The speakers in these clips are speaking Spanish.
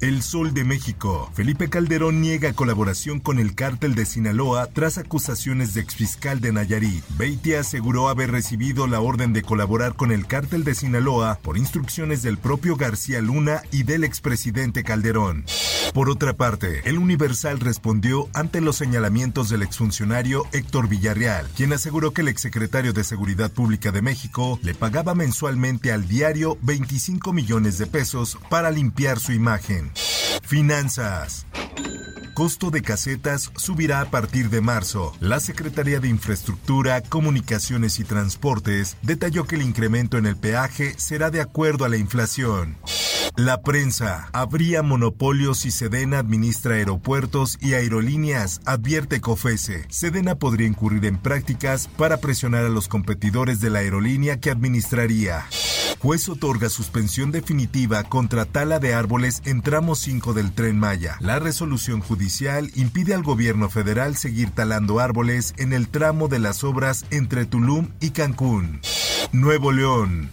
El Sol de México. Felipe Calderón niega colaboración con el cártel de Sinaloa tras acusaciones de exfiscal de Nayarit. Beatty aseguró haber recibido la orden de colaborar con el cártel de Sinaloa por instrucciones del propio García Luna y del expresidente Calderón. Por otra parte, el Universal respondió ante los señalamientos del exfuncionario Héctor Villarreal, quien aseguró que el exsecretario de Seguridad Pública de México le pagaba mensualmente al diario 25 millones de pesos para limpiar su imagen. Finanzas. Costo de casetas subirá a partir de marzo. La Secretaría de Infraestructura, Comunicaciones y Transportes detalló que el incremento en el peaje será de acuerdo a la inflación. La prensa. Habría monopolio si Sedena administra aeropuertos y aerolíneas, advierte COFESE. Sedena podría incurrir en prácticas para presionar a los competidores de la aerolínea que administraría. Juez otorga suspensión definitiva contra tala de árboles en tramo 5 del tren Maya. La resolución judicial impide al gobierno federal seguir talando árboles en el tramo de las obras entre Tulum y Cancún. Nuevo León.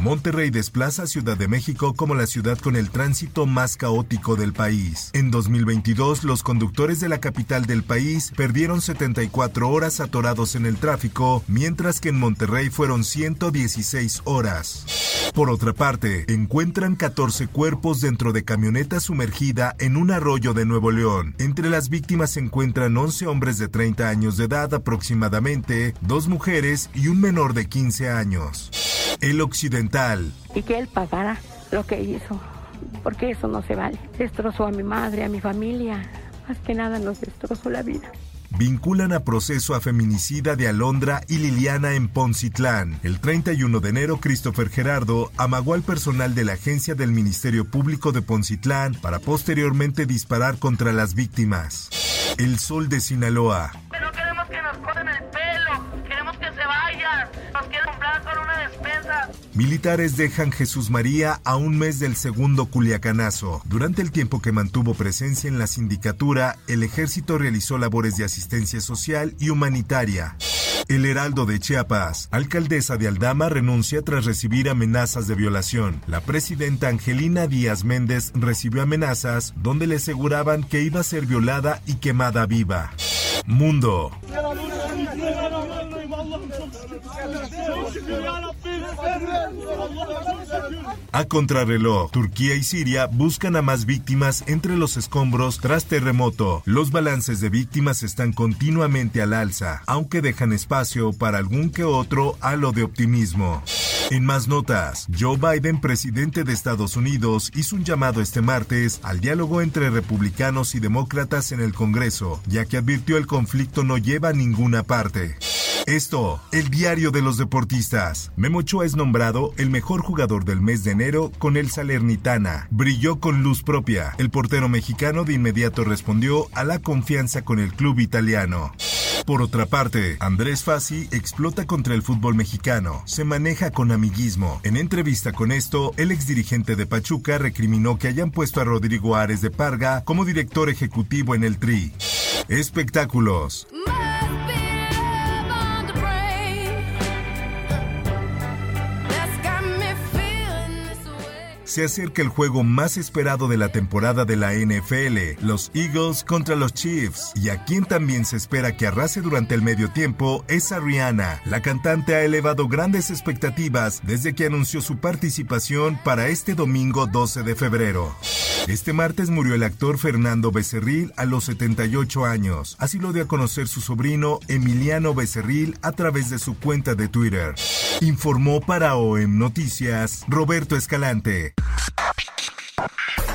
Monterrey desplaza a Ciudad de México como la ciudad con el tránsito más caótico del país. En 2022, los conductores de la capital del país perdieron 74 horas atorados en el tráfico, mientras que en Monterrey fueron 116 horas. Por otra parte, encuentran 14 cuerpos dentro de camioneta sumergida en un arroyo de Nuevo León. Entre las víctimas se encuentran 11 hombres de 30 años de edad aproximadamente, dos mujeres y un menor de 15 años. El Occidental. y que él pagara lo que hizo, porque eso no se vale. Destrozó a mi madre, a mi familia, más que nada nos destrozó la vida. Vinculan a proceso a feminicida de Alondra y Liliana en Poncitlán. El 31 de enero, Christopher Gerardo amagó al personal de la agencia del Ministerio Público de Poncitlán para posteriormente disparar contra las víctimas. El Sol de Sinaloa. Militares dejan Jesús María a un mes del segundo Culiacanazo. Durante el tiempo que mantuvo presencia en la sindicatura, el ejército realizó labores de asistencia social y humanitaria. El Heraldo de Chiapas. Alcaldesa de Aldama renuncia tras recibir amenazas de violación. La presidenta Angelina Díaz Méndez recibió amenazas donde le aseguraban que iba a ser violada y quemada viva. Mundo. A contrarreloj, Turquía y Siria buscan a más víctimas entre los escombros tras terremoto. Los balances de víctimas están continuamente al alza, aunque dejan espacio para algún que otro halo de optimismo. En más notas, Joe Biden, presidente de Estados Unidos, hizo un llamado este martes al diálogo entre republicanos y demócratas en el Congreso, ya que advirtió el conflicto no lleva a ninguna parte. Esto, el diario de los deportistas. Memo Ochoa es nombrado el mejor jugador del mes de enero con el Salernitana. Brilló con luz propia. El portero mexicano de inmediato respondió a la confianza con el club italiano. Por otra parte, Andrés Fassi explota contra el fútbol mexicano. Se maneja con amiguismo. En entrevista con esto, el exdirigente de Pachuca recriminó que hayan puesto a Rodrigo Ares de Parga como director ejecutivo en el Tri. Espectáculos. Se acerca el juego más esperado de la temporada de la NFL, los Eagles contra los Chiefs. Y a quien también se espera que arrase durante el medio tiempo es a Rihanna. La cantante ha elevado grandes expectativas desde que anunció su participación para este domingo 12 de febrero. Este martes murió el actor Fernando Becerril a los 78 años. Así lo dio a conocer su sobrino Emiliano Becerril a través de su cuenta de Twitter. Informó para OEM Noticias Roberto Escalante.